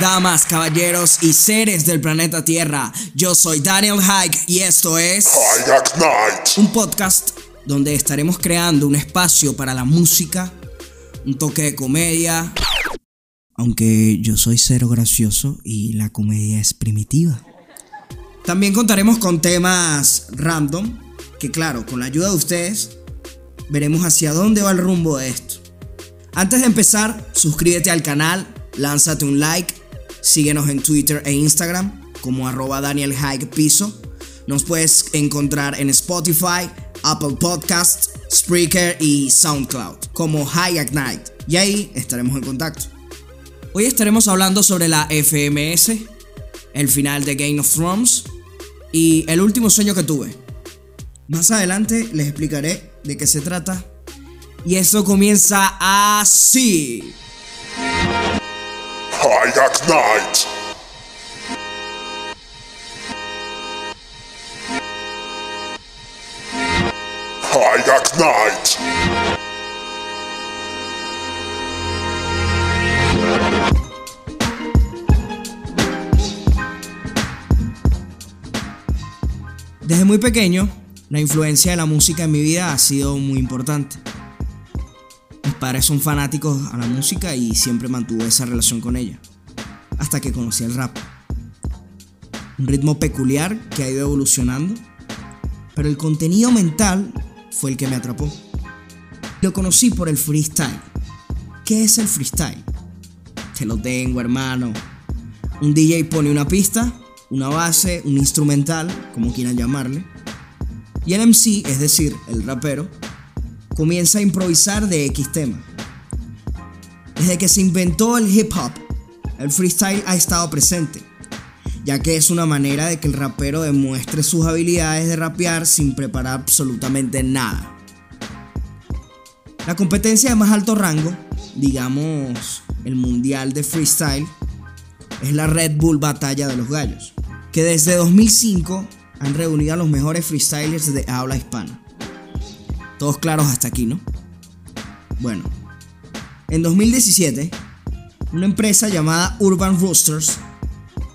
damas, caballeros y seres del planeta Tierra. Yo soy Daniel Hike y esto es un podcast donde estaremos creando un espacio para la música, un toque de comedia, aunque yo soy cero gracioso y la comedia es primitiva. También contaremos con temas random, que claro, con la ayuda de ustedes, veremos hacia dónde va el rumbo de esto. Antes de empezar, suscríbete al canal, lánzate un like, síguenos en Twitter e Instagram como arroba Daniel. Nos puedes encontrar en Spotify, Apple Podcasts, Spreaker y SoundCloud como High Night. Y ahí estaremos en contacto. Hoy estaremos hablando sobre la FMS, el final de Game of Thrones y el último sueño que tuve. Más adelante les explicaré de qué se trata. Y esto comienza así. High Night. Desde muy pequeño, la influencia de la música en mi vida ha sido muy importante. Padres son fanáticos a la música y siempre mantuve esa relación con ella. Hasta que conocí el rap. Un ritmo peculiar que ha ido evolucionando, pero el contenido mental fue el que me atrapó. Lo conocí por el freestyle. ¿Qué es el freestyle? Te lo tengo, hermano. Un DJ pone una pista, una base, un instrumental, como quieran llamarle, y el MC, es decir, el rapero, comienza a improvisar de X tema. Desde que se inventó el hip hop, el freestyle ha estado presente, ya que es una manera de que el rapero demuestre sus habilidades de rapear sin preparar absolutamente nada. La competencia de más alto rango, digamos el mundial de freestyle, es la Red Bull Batalla de los Gallos, que desde 2005 han reunido a los mejores freestylers de habla hispana. Todos claros hasta aquí, ¿no? Bueno, en 2017, una empresa llamada Urban Roosters,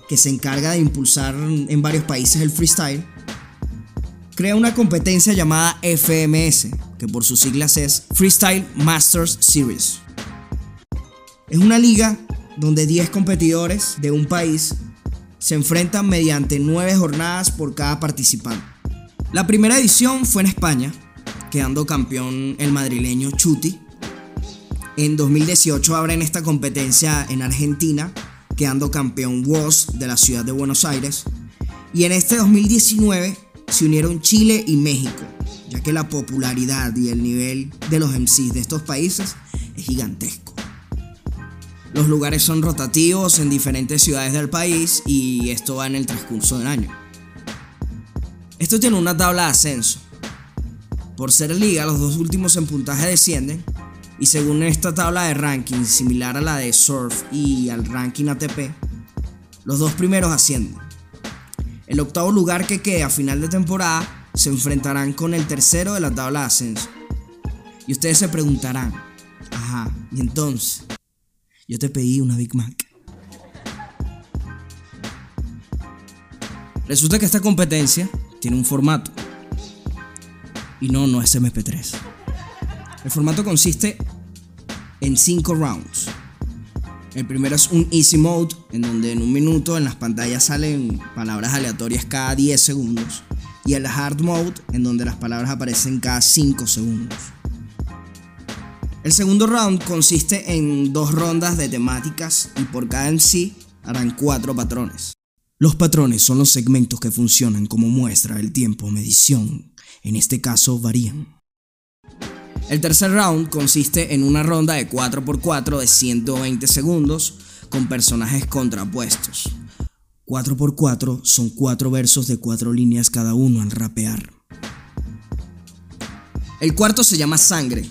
que se encarga de impulsar en varios países el freestyle, crea una competencia llamada FMS, que por sus siglas es Freestyle Masters Series. Es una liga donde 10 competidores de un país se enfrentan mediante 9 jornadas por cada participante. La primera edición fue en España, quedando campeón el madrileño Chuti. En 2018 abren esta competencia en Argentina, quedando campeón Woz de la ciudad de Buenos Aires. Y en este 2019 se unieron Chile y México, ya que la popularidad y el nivel de los MCs de estos países es gigantesco. Los lugares son rotativos en diferentes ciudades del país y esto va en el transcurso del año. Esto tiene una tabla de ascenso, por ser liga, los dos últimos en puntaje descienden. Y según esta tabla de ranking, similar a la de Surf y al ranking ATP, los dos primeros ascienden. El octavo lugar que quede a final de temporada se enfrentarán con el tercero de la tabla de ascenso. Y ustedes se preguntarán, ajá, y entonces, yo te pedí una Big Mac. Resulta que esta competencia tiene un formato y no, no es MP3. El formato consiste en 5 rounds. El primero es un easy mode, en donde en un minuto en las pantallas salen palabras aleatorias cada 10 segundos. Y el hard mode, en donde las palabras aparecen cada 5 segundos. El segundo round consiste en dos rondas de temáticas y por cada en sí harán cuatro patrones. Los patrones son los segmentos que funcionan como muestra del tiempo medición en este caso varían. El tercer round consiste en una ronda de 4x4 de 120 segundos con personajes contrapuestos. 4x4 son 4 versos de 4 líneas cada uno al rapear. El cuarto se llama Sangre,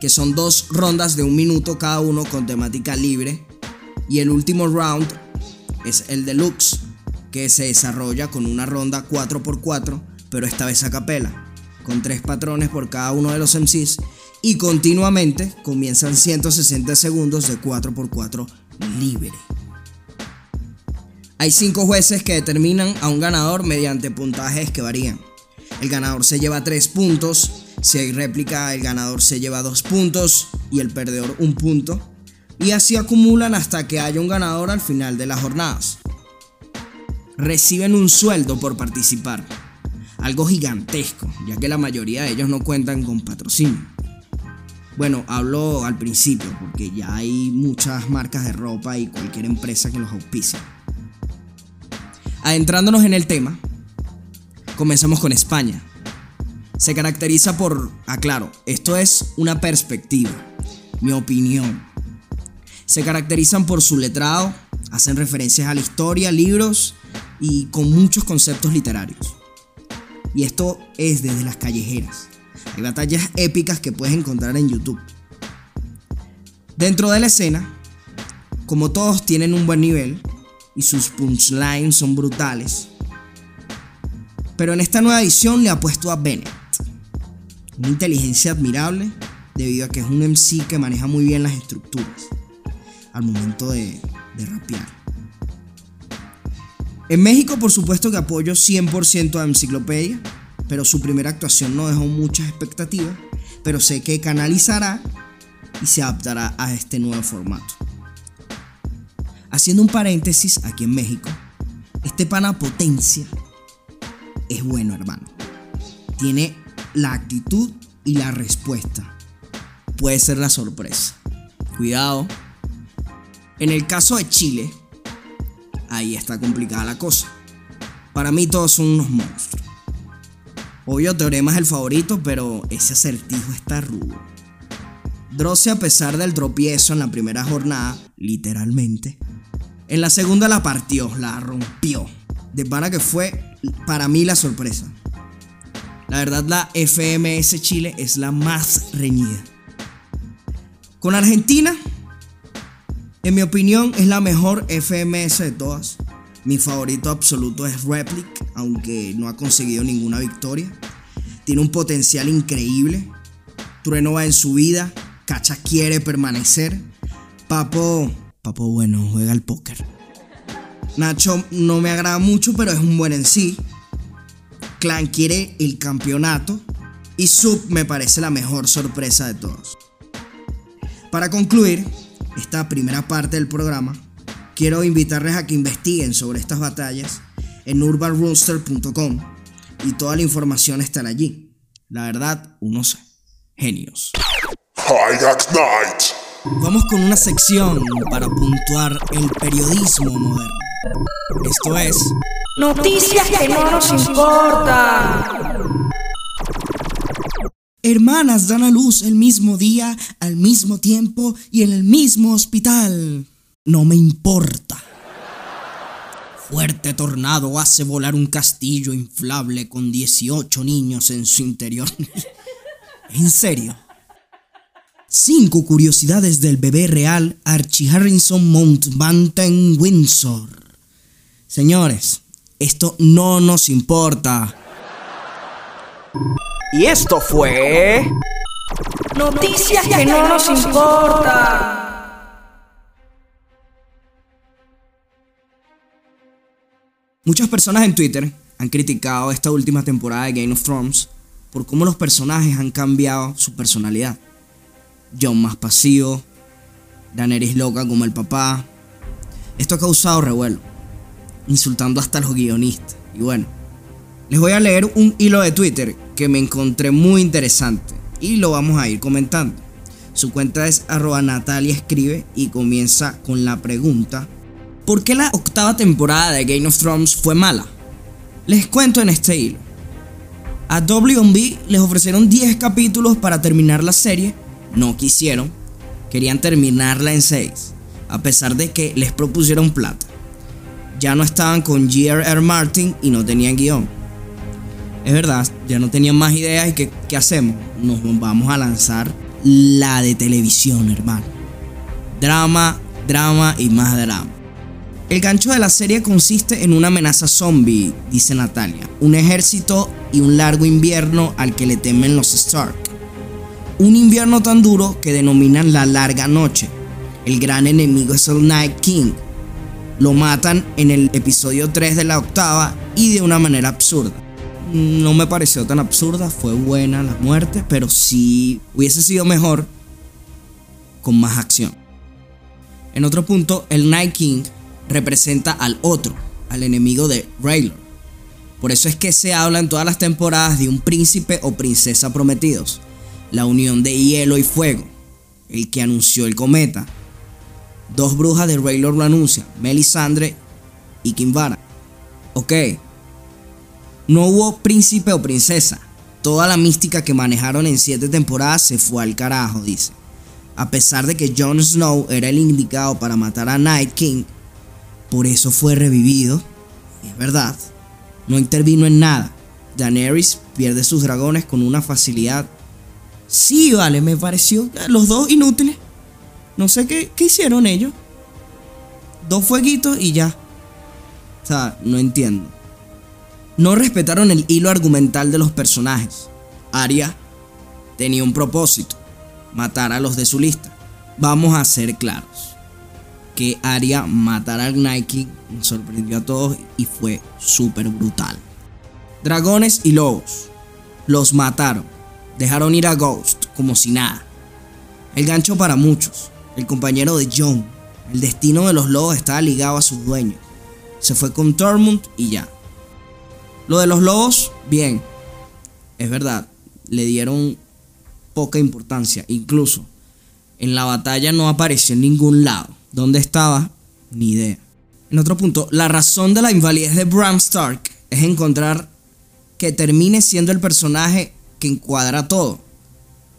que son dos rondas de un minuto cada uno con temática libre. Y el último round es el deluxe, que se desarrolla con una ronda 4x4 pero esta vez a capela, con tres patrones por cada uno de los MCs y continuamente comienzan 160 segundos de 4x4 libre. Hay cinco jueces que determinan a un ganador mediante puntajes que varían. El ganador se lleva 3 puntos, si hay réplica el ganador se lleva 2 puntos y el perdedor un punto. Y así acumulan hasta que haya un ganador al final de las jornadas. Reciben un sueldo por participar, algo gigantesco, ya que la mayoría de ellos no cuentan con patrocinio. Bueno, hablo al principio, porque ya hay muchas marcas de ropa y cualquier empresa que los auspicia. Adentrándonos en el tema, Comenzamos con España. Se caracteriza por, aclaro, esto es una perspectiva, mi opinión. Se caracterizan por su letrado, hacen referencias a la historia, libros y con muchos conceptos literarios. Y esto es desde las callejeras. Hay batallas épicas que puedes encontrar en YouTube. Dentro de la escena, como todos tienen un buen nivel y sus punchlines son brutales, pero en esta nueva edición le ha puesto a Bennett. Una inteligencia admirable debido a que es un MC que maneja muy bien las estructuras al momento de, de rapear. En México, por supuesto que apoyo 100% a Enciclopedia, pero su primera actuación no dejó muchas expectativas, pero sé que canalizará y se adaptará a este nuevo formato. Haciendo un paréntesis, aquí en México, este pana potencia es bueno, hermano. Tiene la actitud y la respuesta. Puede ser la sorpresa. Cuidado. En el caso de Chile, ahí está complicada la cosa. Para mí todos son unos monstruos. Obvio, Teorema es el favorito, pero ese acertijo está rudo. Drosse, a pesar del tropiezo en la primera jornada, literalmente, en la segunda la partió, la rompió. De para que fue para mí la sorpresa. La verdad la FMS Chile es la más reñida. Con Argentina, en mi opinión, es la mejor FMS de todas. Mi favorito absoluto es Replic, aunque no ha conseguido ninguna victoria. Tiene un potencial increíble. Trueno va en su vida. Cacha quiere permanecer. Papo, Papo bueno, juega al póker. Nacho no me agrada mucho, pero es un buen en sí. Clan quiere el campeonato. Y Sub me parece la mejor sorpresa de todos. Para concluir esta primera parte del programa, quiero invitarles a que investiguen sobre estas batallas en urbanrooster.com y toda la información estará allí. La verdad, unos genios. Vamos con una sección para puntuar el periodismo moderno. Esto es Noticias que no nos importan. Hermanas dan a luz el mismo día, al mismo tiempo y en el mismo hospital. No me importa. Fuerte tornado hace volar un castillo inflable con 18 niños en su interior. ¿En serio? Cinco curiosidades del bebé real Archie Harrison Mountbatten Windsor. Señores, esto no nos importa. Y esto fue... Noticias que no nos importa. Muchas personas en Twitter han criticado esta última temporada de Game of Thrones por cómo los personajes han cambiado su personalidad. John más pasivo, Daenerys loca como el papá. Esto ha causado revuelo insultando hasta a los guionistas. Y bueno, les voy a leer un hilo de Twitter que me encontré muy interesante y lo vamos a ir comentando. Su cuenta es arroba Natalia escribe y comienza con la pregunta ¿Por qué la octava temporada de Game of Thrones fue mala? Les cuento en este hilo. A WB les ofrecieron 10 capítulos para terminar la serie, no quisieron, querían terminarla en 6, a pesar de que les propusieron plata ya no estaban con G.R.R. Martin y no tenían guion. Es verdad, ya no tenían más ideas y ¿qué, ¿qué hacemos? Nos vamos a lanzar la de televisión, hermano. Drama, drama y más drama. El gancho de la serie consiste en una amenaza zombie, dice Natalia, un ejército y un largo invierno al que le temen los Stark. Un invierno tan duro que denominan la larga noche, El gran enemigo es el Night King. Lo matan en el episodio 3 de la octava y de una manera absurda. No me pareció tan absurda, fue buena la muerte, pero sí hubiese sido mejor con más acción. En otro punto, el Night King representa al otro, al enemigo de Raylor. Por eso es que se habla en todas las temporadas de un príncipe o princesa prometidos, la unión de hielo y fuego, el que anunció el cometa. Dos brujas de Raylor lo anuncian, Melisandre y Kimbara. Ok, no hubo príncipe o princesa. Toda la mística que manejaron en siete temporadas se fue al carajo, dice. A pesar de que Jon Snow era el indicado para matar a Night King, por eso fue revivido. es verdad, no intervino en nada. Daenerys pierde sus dragones con una facilidad. Sí, vale, me pareció los dos inútiles. No sé qué, qué hicieron ellos. Dos fueguitos y ya. O sea, no entiendo. No respetaron el hilo argumental de los personajes. Arya tenía un propósito, matar a los de su lista. Vamos a ser claros. Que Arya matara al Nike sorprendió a todos y fue súper brutal. Dragones y lobos. Los mataron. Dejaron ir a Ghost como si nada. El gancho para muchos. El compañero de Jon. El destino de los lobos estaba ligado a sus dueños. Se fue con Tormund y ya. Lo de los lobos, bien. Es verdad, le dieron poca importancia. Incluso en la batalla no apareció en ningún lado. ¿Dónde estaba? Ni idea. En otro punto, la razón de la invalidez de Bram Stark es encontrar que termine siendo el personaje que encuadra todo.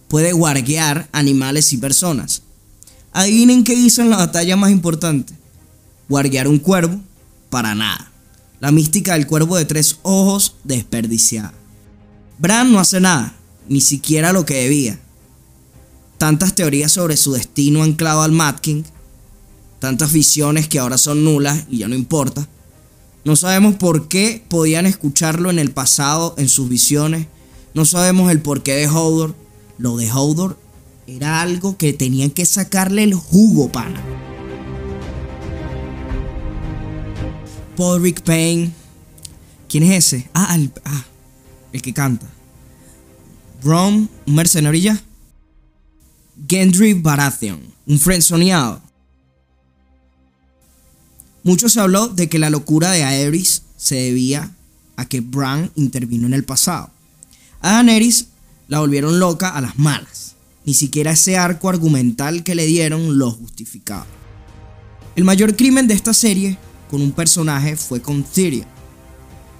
Puede guardiar animales y personas. Adivinen qué hizo en la batalla más importante. Guardiar un cuervo para nada. La mística del cuervo de tres ojos desperdiciada. Bran no hace nada, ni siquiera lo que debía. Tantas teorías sobre su destino anclado al Mad King, tantas visiones que ahora son nulas y ya no importa. No sabemos por qué podían escucharlo en el pasado en sus visiones. No sabemos el porqué de Hodor. Lo de Hodor era algo que tenían que sacarle el jugo, pana. Paul Payne. ¿Quién es ese? Ah el, ah, el que canta. Brom, un mercenario. Gendry Baratheon, un frenzoneado. Mucho se habló de que la locura de Aerys se debía a que Bran intervino en el pasado. A Daenerys la volvieron loca a las malas. Ni siquiera ese arco argumental que le dieron lo justificaba. El mayor crimen de esta serie con un personaje fue con Tyrion.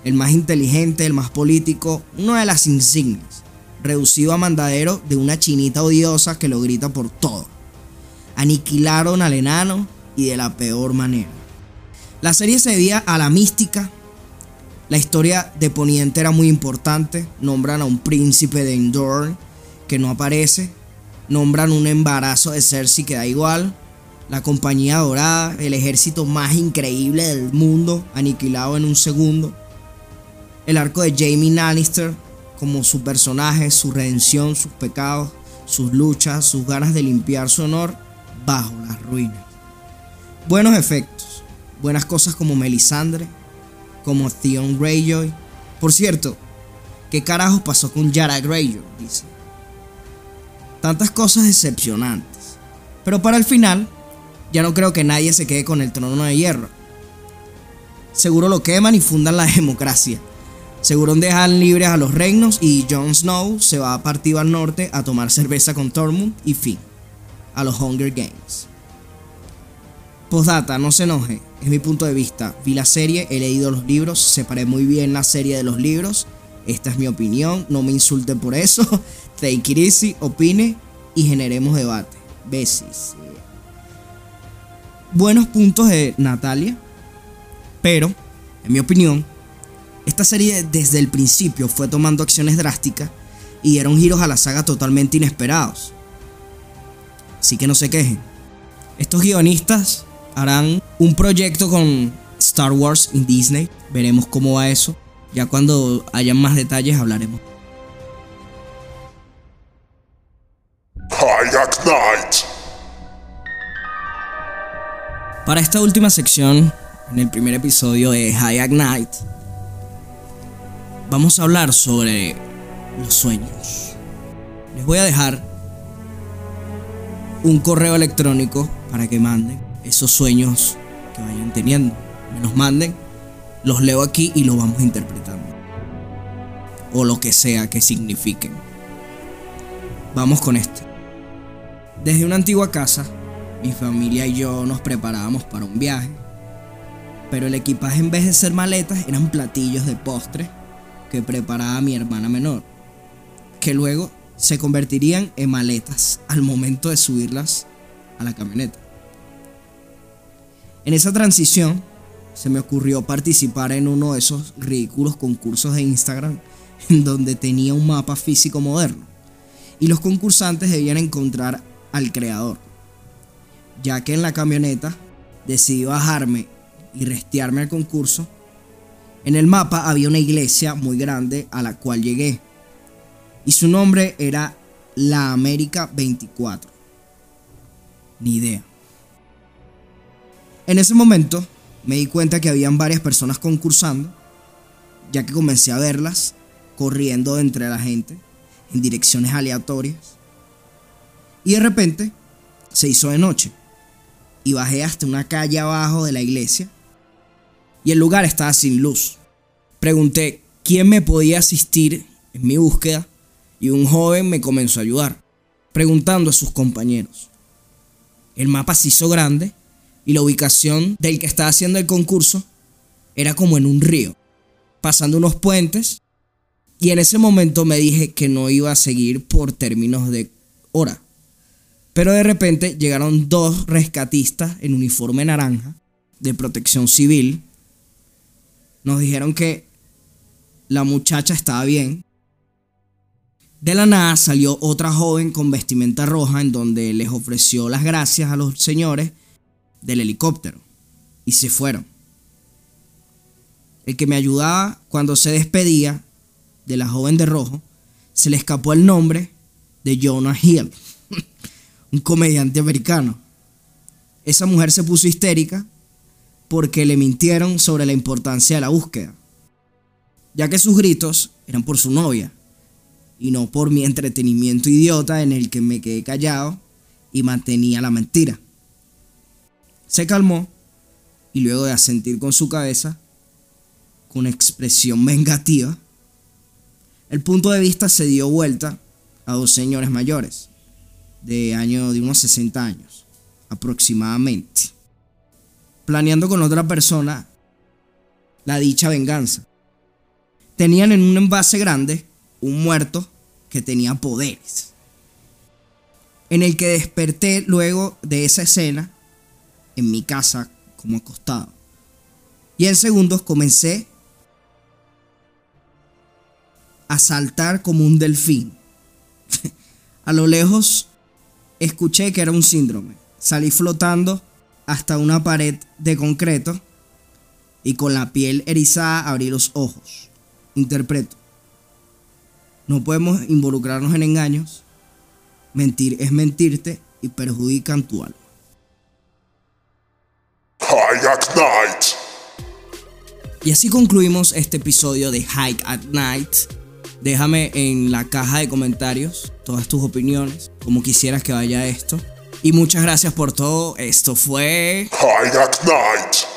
El más inteligente, el más político, una de las insignias, reducido a mandadero de una chinita odiosa que lo grita por todo. Aniquilaron al enano y de la peor manera. La serie se debía a la mística. La historia de Poniente era muy importante. Nombran a un príncipe de Endor que no aparece. Nombran un embarazo de Cersei que da igual la compañía dorada, el ejército más increíble del mundo, aniquilado en un segundo. El arco de Jamie Lannister, como su personaje, su redención, sus pecados, sus luchas, sus ganas de limpiar su honor bajo las ruinas. Buenos efectos, buenas cosas como Melisandre, como Theon Greyjoy. Por cierto, ¿qué carajos pasó con Yara Greyjoy? Dice. Tantas cosas decepcionantes. Pero para el final, ya no creo que nadie se quede con el trono de hierro. Seguro lo queman y fundan la democracia. Seguro dejan libres a los reinos y Jon Snow se va a partir al norte a tomar cerveza con Tormund y fin. A los Hunger Games. Postdata, no se enoje, es mi punto de vista. Vi la serie, he leído los libros, separé muy bien la serie de los libros. Esta es mi opinión, no me insulten por eso. Take it easy, opine y generemos debate. Besis buenos puntos de Natalia, pero, en mi opinión, esta serie desde el principio fue tomando acciones drásticas y dieron giros a la saga totalmente inesperados. Así que no se quejen. Estos guionistas harán un proyecto con Star Wars en Disney. Veremos cómo va eso. Ya cuando hayan más detalles hablaremos. Para esta última sección, en el primer episodio de High Night, vamos a hablar sobre los sueños. Les voy a dejar un correo electrónico para que manden esos sueños que vayan teniendo. Me los manden, los leo aquí y los vamos interpretando. O lo que sea que signifiquen. Vamos con este. Desde una antigua casa, mi familia y yo nos preparábamos para un viaje. Pero el equipaje en vez de ser maletas eran platillos de postre que preparaba mi hermana menor, que luego se convertirían en maletas al momento de subirlas a la camioneta. En esa transición se me ocurrió participar en uno de esos ridículos concursos de Instagram en donde tenía un mapa físico moderno y los concursantes debían encontrar al creador, ya que en la camioneta decidí bajarme y restearme al concurso. En el mapa había una iglesia muy grande a la cual llegué y su nombre era La América 24. Ni idea. En ese momento me di cuenta que habían varias personas concursando, ya que comencé a verlas corriendo entre la gente en direcciones aleatorias. Y de repente se hizo de noche y bajé hasta una calle abajo de la iglesia y el lugar estaba sin luz. Pregunté quién me podía asistir en mi búsqueda y un joven me comenzó a ayudar, preguntando a sus compañeros. El mapa se hizo grande y la ubicación del que estaba haciendo el concurso era como en un río, pasando unos puentes y en ese momento me dije que no iba a seguir por términos de hora. Pero de repente llegaron dos rescatistas en uniforme naranja de protección civil. Nos dijeron que la muchacha estaba bien, de la nada salió otra joven con vestimenta roja en donde les ofreció las gracias a los señores del helicóptero y se fueron. El que me ayudaba cuando se despedía de la joven de rojo, se le escapó el nombre de Jonah Hill, un comediante americano. Esa mujer se puso histérica porque le mintieron sobre la importancia de la búsqueda, ya que sus gritos eran por su novia y no por mi entretenimiento idiota en el que me quedé callado y mantenía la mentira. Se calmó y luego de asentir con su cabeza, con expresión vengativa, el punto de vista se dio vuelta a dos señores mayores, de año de unos 60 años, aproximadamente, planeando con otra persona la dicha venganza. Tenían en un envase grande un muerto que tenía poderes. En el que desperté luego de esa escena en mi casa como acostado. Y en segundos comencé a saltar como un delfín. a lo lejos escuché que era un síndrome. Salí flotando hasta una pared de concreto y con la piel erizada abrí los ojos. Interpreto. No podemos involucrarnos en engaños. Mentir es mentirte y perjudican tu alma. High at Night. Y así concluimos este episodio de Hike at Night. Déjame en la caja de comentarios todas tus opiniones, como quisieras que vaya esto. Y muchas gracias por todo. Esto fue High at Night.